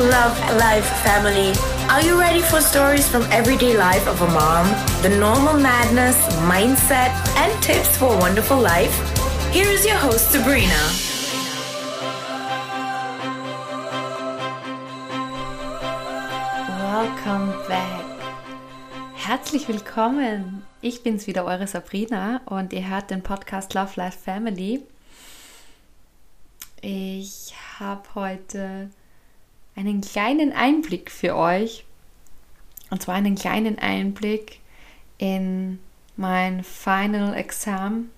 Love Life family. Are you ready for stories from everyday life of a mom? The normal madness, mindset, and tips for a wonderful life? Here is your host, Sabrina. Welcome back. Herzlich willkommen. Ich bin's wieder, eure Sabrina, und ihr hört den Podcast Love Life Family. Ich habe heute einen kleinen Einblick für euch. Und zwar einen kleinen Einblick in mein Final Exam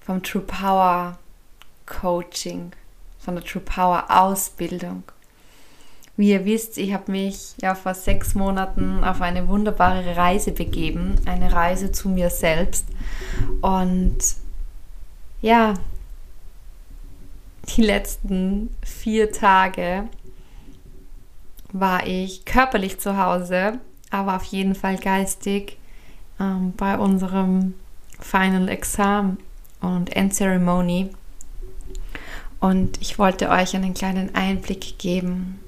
vom True Power Coaching, von der True Power Ausbildung. Wie ihr wisst, ich habe mich ja vor sechs Monaten auf eine wunderbare Reise begeben, eine Reise zu mir selbst. Und ja, die letzten vier Tage war ich körperlich zu Hause, aber auf jeden Fall geistig ähm, bei unserem Final Exam und Endceremony. Und ich wollte euch einen kleinen Einblick geben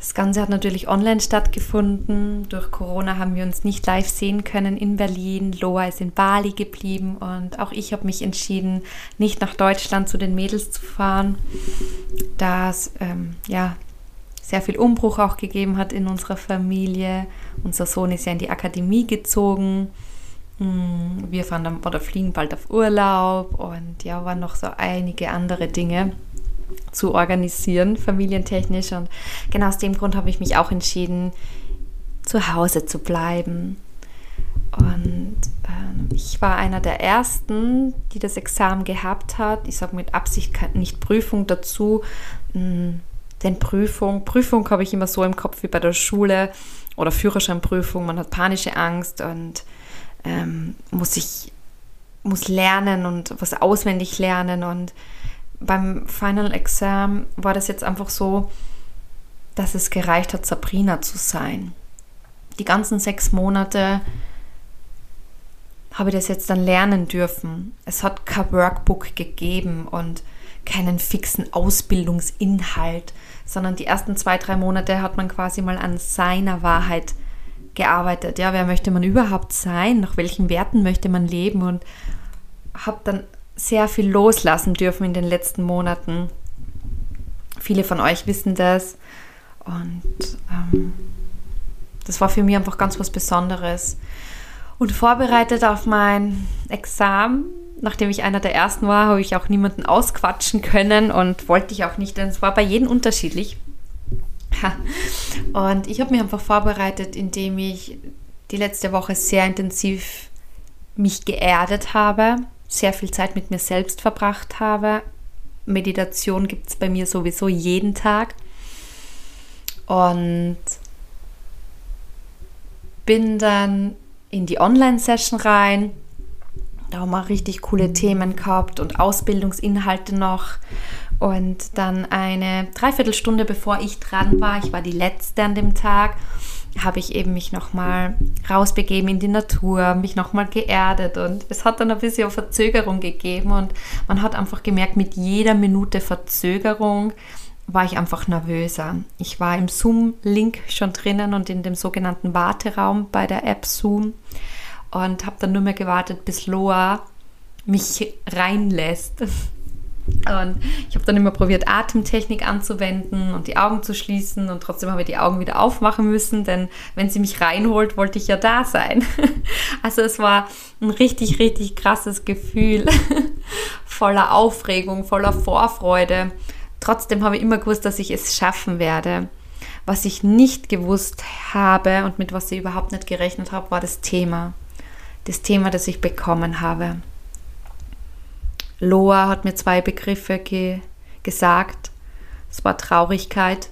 das Ganze hat natürlich online stattgefunden. Durch Corona haben wir uns nicht live sehen können in Berlin. Loa ist in Bali geblieben und auch ich habe mich entschieden, nicht nach Deutschland zu den Mädels zu fahren, da es ähm, ja sehr viel Umbruch auch gegeben hat in unserer Familie. Unser Sohn ist ja in die Akademie gezogen. Mm, wir fahren dann oder fliegen bald auf Urlaub und ja, waren noch so einige andere Dinge zu organisieren, familientechnisch. Und genau aus dem Grund habe ich mich auch entschieden, zu Hause zu bleiben. Und äh, ich war einer der ersten, die das Examen gehabt hat. Ich sage mit Absicht nicht Prüfung dazu. Hm, denn Prüfung, Prüfung habe ich immer so im Kopf wie bei der Schule oder Führerscheinprüfung. Man hat panische Angst und ähm, muss sich muss lernen und was auswendig lernen und beim Final Exam war das jetzt einfach so, dass es gereicht hat, Sabrina zu sein. Die ganzen sechs Monate habe ich das jetzt dann lernen dürfen. Es hat kein Workbook gegeben und keinen fixen Ausbildungsinhalt, sondern die ersten zwei, drei Monate hat man quasi mal an seiner Wahrheit gearbeitet. Ja, wer möchte man überhaupt sein? Nach welchen Werten möchte man leben? Und habe dann sehr viel loslassen dürfen in den letzten Monaten. Viele von euch wissen das. Und ähm, das war für mich einfach ganz was Besonderes. Und vorbereitet auf mein Examen, nachdem ich einer der ersten war, habe ich auch niemanden ausquatschen können und wollte ich auch nicht, denn es war bei jedem unterschiedlich. Und ich habe mich einfach vorbereitet, indem ich die letzte Woche sehr intensiv mich geerdet habe, sehr viel Zeit mit mir selbst verbracht habe. Meditation gibt es bei mir sowieso jeden Tag. Und bin dann in die Online-Session rein. Da haben wir richtig coole Themen gehabt und Ausbildungsinhalte noch. Und dann eine Dreiviertelstunde bevor ich dran war, ich war die letzte an dem Tag, habe ich eben mich nochmal rausbegeben in die Natur, mich nochmal geerdet und es hat dann ein bisschen Verzögerung gegeben und man hat einfach gemerkt, mit jeder Minute Verzögerung war ich einfach nervöser. Ich war im Zoom-Link schon drinnen und in dem sogenannten Warteraum bei der App Zoom und habe dann nur mehr gewartet, bis Loa mich reinlässt. Und ich habe dann immer probiert, Atemtechnik anzuwenden und die Augen zu schließen und trotzdem habe ich die Augen wieder aufmachen müssen, denn wenn sie mich reinholt, wollte ich ja da sein. Also es war ein richtig, richtig krasses Gefühl, voller Aufregung, voller Vorfreude. Trotzdem habe ich immer gewusst, dass ich es schaffen werde. Was ich nicht gewusst habe und mit was ich überhaupt nicht gerechnet habe, war das Thema. Das Thema, das ich bekommen habe. Loa hat mir zwei Begriffe ge gesagt. Es war Traurigkeit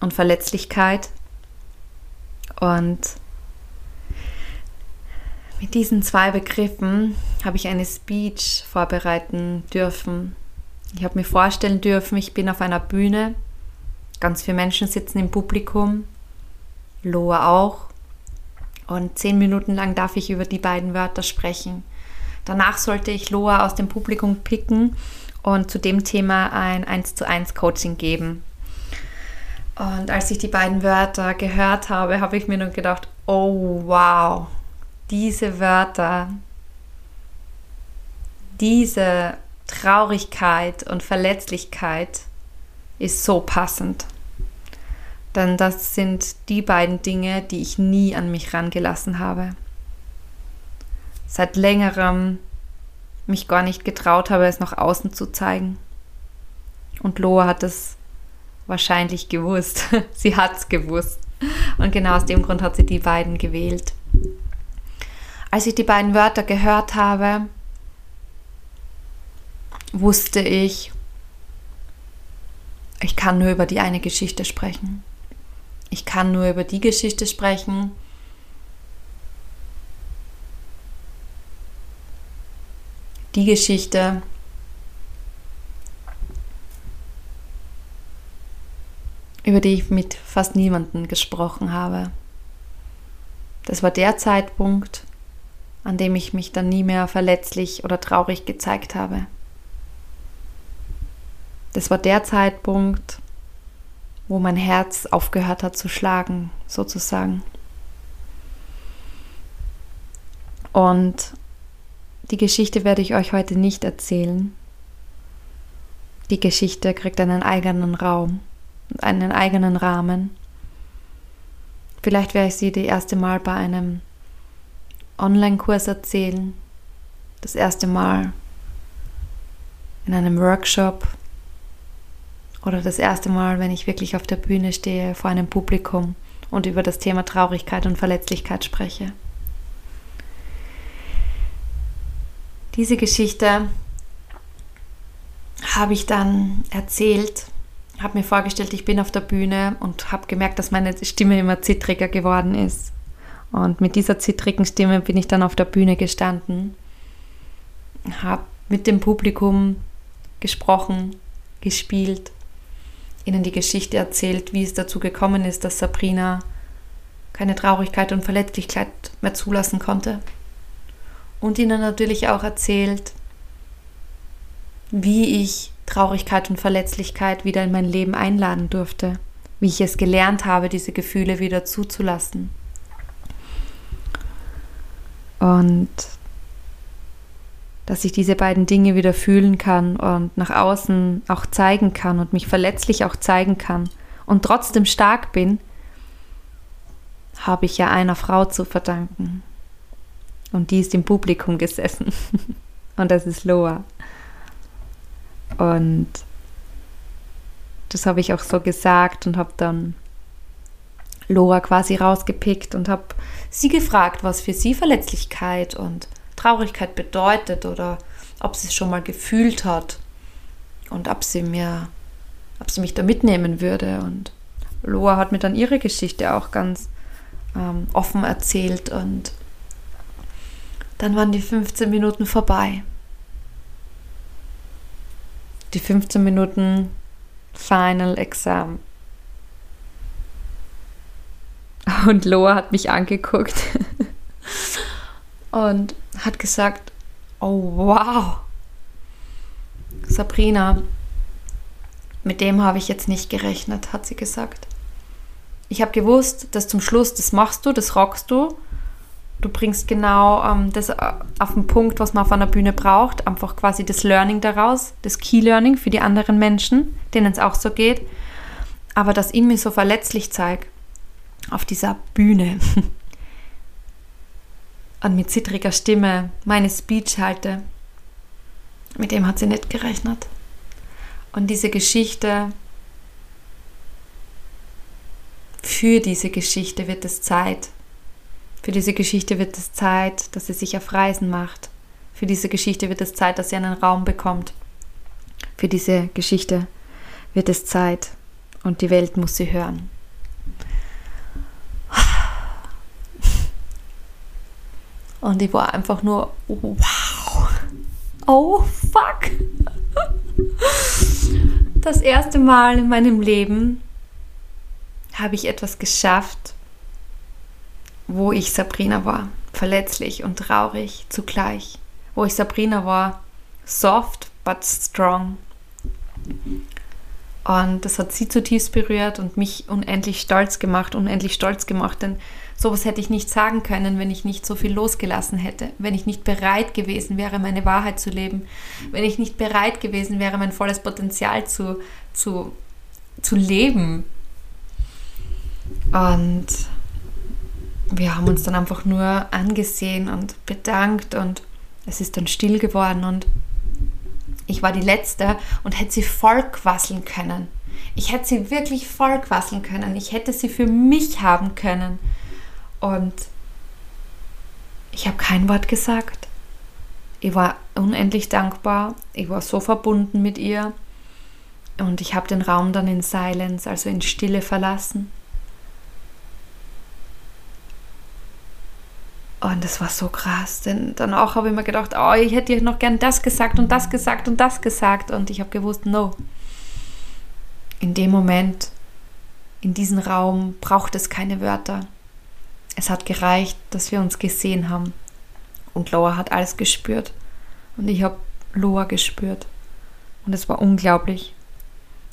und Verletzlichkeit. Und mit diesen zwei Begriffen habe ich eine Speech vorbereiten dürfen. Ich habe mir vorstellen dürfen, ich bin auf einer Bühne, ganz viele Menschen sitzen im Publikum, Loa auch. Und zehn Minuten lang darf ich über die beiden Wörter sprechen. Danach sollte ich Loa aus dem Publikum picken und zu dem Thema ein 1 zu 1 Coaching geben. Und als ich die beiden Wörter gehört habe, habe ich mir nur gedacht, oh wow, diese Wörter, diese Traurigkeit und Verletzlichkeit ist so passend. Denn das sind die beiden Dinge, die ich nie an mich rangelassen habe. Seit längerem mich gar nicht getraut habe, es nach außen zu zeigen. Und Loa hat es wahrscheinlich gewusst. sie hat es gewusst. Und genau aus dem Grund hat sie die beiden gewählt. Als ich die beiden Wörter gehört habe, wusste ich, ich kann nur über die eine Geschichte sprechen. Ich kann nur über die Geschichte sprechen, die Geschichte, über die ich mit fast niemandem gesprochen habe. Das war der Zeitpunkt, an dem ich mich dann nie mehr verletzlich oder traurig gezeigt habe. Das war der Zeitpunkt, wo mein Herz aufgehört hat zu schlagen, sozusagen. Und die Geschichte werde ich euch heute nicht erzählen. Die Geschichte kriegt einen eigenen Raum einen eigenen Rahmen. Vielleicht werde ich sie die erste Mal bei einem Online-Kurs erzählen, das erste Mal in einem Workshop oder das erste Mal, wenn ich wirklich auf der Bühne stehe vor einem Publikum und über das Thema Traurigkeit und Verletzlichkeit spreche. Diese Geschichte habe ich dann erzählt habe mir vorgestellt, ich bin auf der Bühne und habe gemerkt, dass meine Stimme immer zittriger geworden ist. Und mit dieser zittrigen Stimme bin ich dann auf der Bühne gestanden, habe mit dem Publikum gesprochen, gespielt, ihnen die Geschichte erzählt, wie es dazu gekommen ist, dass Sabrina keine Traurigkeit und Verletzlichkeit mehr zulassen konnte. Und ihnen natürlich auch erzählt, wie ich Traurigkeit und Verletzlichkeit wieder in mein Leben einladen durfte, wie ich es gelernt habe, diese Gefühle wieder zuzulassen. Und dass ich diese beiden Dinge wieder fühlen kann und nach außen auch zeigen kann und mich verletzlich auch zeigen kann und trotzdem stark bin, habe ich ja einer Frau zu verdanken. Und die ist im Publikum gesessen. und das ist Loa. Und das habe ich auch so gesagt und habe dann Laura quasi rausgepickt und habe sie gefragt, was für sie Verletzlichkeit und Traurigkeit bedeutet oder ob sie es schon mal gefühlt hat und ob sie mir, ob sie mich da mitnehmen würde. Und Loa hat mir dann ihre Geschichte auch ganz ähm, offen erzählt und dann waren die 15 Minuten vorbei die 15 Minuten Final Exam. Und Loa hat mich angeguckt und hat gesagt, oh wow, Sabrina, mit dem habe ich jetzt nicht gerechnet, hat sie gesagt. Ich habe gewusst, dass zum Schluss, das machst du, das rockst du du bringst genau ähm, das äh, auf den Punkt, was man auf einer Bühne braucht, einfach quasi das Learning daraus, das Key Learning für die anderen Menschen, denen es auch so geht. Aber dass ich mich so verletzlich zeige auf dieser Bühne und mit zittriger Stimme meine Speech halte, mit dem hat sie nicht gerechnet. Und diese Geschichte, für diese Geschichte wird es Zeit, für diese Geschichte wird es Zeit, dass sie sich auf Reisen macht. Für diese Geschichte wird es Zeit, dass sie einen Raum bekommt. Für diese Geschichte wird es Zeit und die Welt muss sie hören. Und ich war einfach nur, wow, oh fuck. Das erste Mal in meinem Leben habe ich etwas geschafft, wo ich Sabrina war, verletzlich und traurig zugleich, wo ich Sabrina war, soft, but strong. Und das hat sie zutiefst berührt und mich unendlich stolz gemacht, unendlich stolz gemacht, denn sowas hätte ich nicht sagen können, wenn ich nicht so viel losgelassen hätte, wenn ich nicht bereit gewesen wäre, meine Wahrheit zu leben, wenn ich nicht bereit gewesen wäre, mein volles Potenzial zu, zu, zu leben. Und wir haben uns dann einfach nur angesehen und bedankt und es ist dann still geworden und ich war die Letzte und hätte sie voll quasseln können. Ich hätte sie wirklich voll quasseln können. Ich hätte sie für mich haben können. Und ich habe kein Wort gesagt. Ich war unendlich dankbar. Ich war so verbunden mit ihr. Und ich habe den Raum dann in Silence, also in Stille verlassen. Und das war so krass, denn danach habe ich mir gedacht, oh, ich hätte dir noch gern das gesagt und das gesagt und das gesagt. Und ich habe gewusst, no. In dem Moment, in diesem Raum braucht es keine Wörter. Es hat gereicht, dass wir uns gesehen haben. Und Loa hat alles gespürt. Und ich habe Loa gespürt. Und es war unglaublich.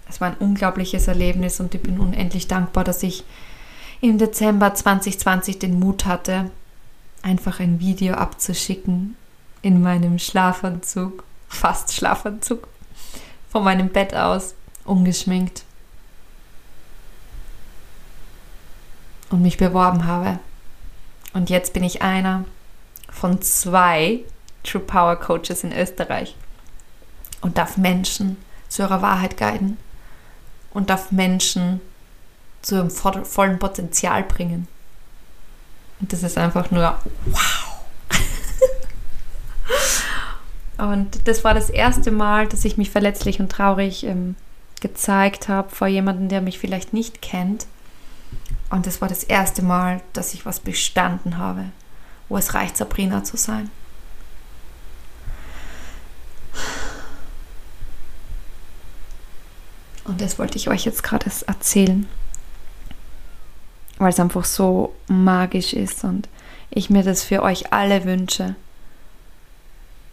Es war ein unglaubliches Erlebnis und ich bin unendlich dankbar, dass ich im Dezember 2020 den Mut hatte, einfach ein Video abzuschicken in meinem Schlafanzug, fast Schlafanzug, von meinem Bett aus, ungeschminkt. Und mich beworben habe. Und jetzt bin ich einer von zwei True Power Coaches in Österreich und darf Menschen zu ihrer Wahrheit guiden und darf Menschen zu ihrem vollen Potenzial bringen. Und das ist einfach nur wow. und das war das erste Mal, dass ich mich verletzlich und traurig ähm, gezeigt habe vor jemandem, der mich vielleicht nicht kennt. Und das war das erste Mal, dass ich was bestanden habe, wo es reicht, Sabrina zu sein. Und das wollte ich euch jetzt gerade erzählen weil es einfach so magisch ist und ich mir das für euch alle wünsche.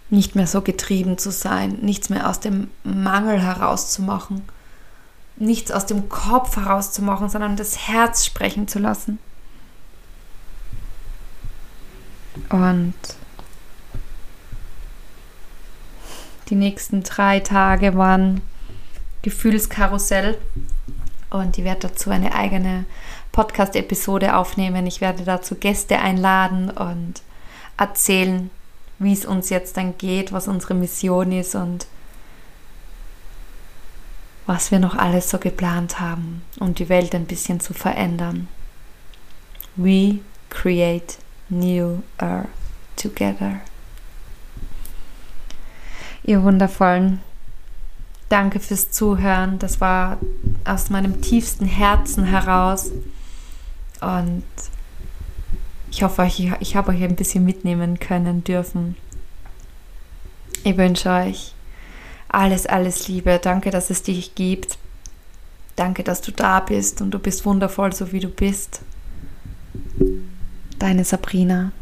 Nicht mehr so getrieben zu sein, nichts mehr aus dem Mangel herauszumachen, nichts aus dem Kopf herauszumachen, sondern das Herz sprechen zu lassen. Und die nächsten drei Tage waren Gefühlskarussell und ich werde dazu eine eigene Podcast-Episode aufnehmen. Ich werde dazu Gäste einladen und erzählen, wie es uns jetzt dann geht, was unsere Mission ist und was wir noch alles so geplant haben, um die Welt ein bisschen zu verändern. We create new earth together. Ihr wundervollen, danke fürs Zuhören. Das war aus meinem tiefsten Herzen heraus. Und ich hoffe, ich, ich habe euch ein bisschen mitnehmen können dürfen. Ich wünsche euch alles, alles Liebe. Danke, dass es dich gibt. Danke, dass du da bist und du bist wundervoll, so wie du bist. Deine Sabrina.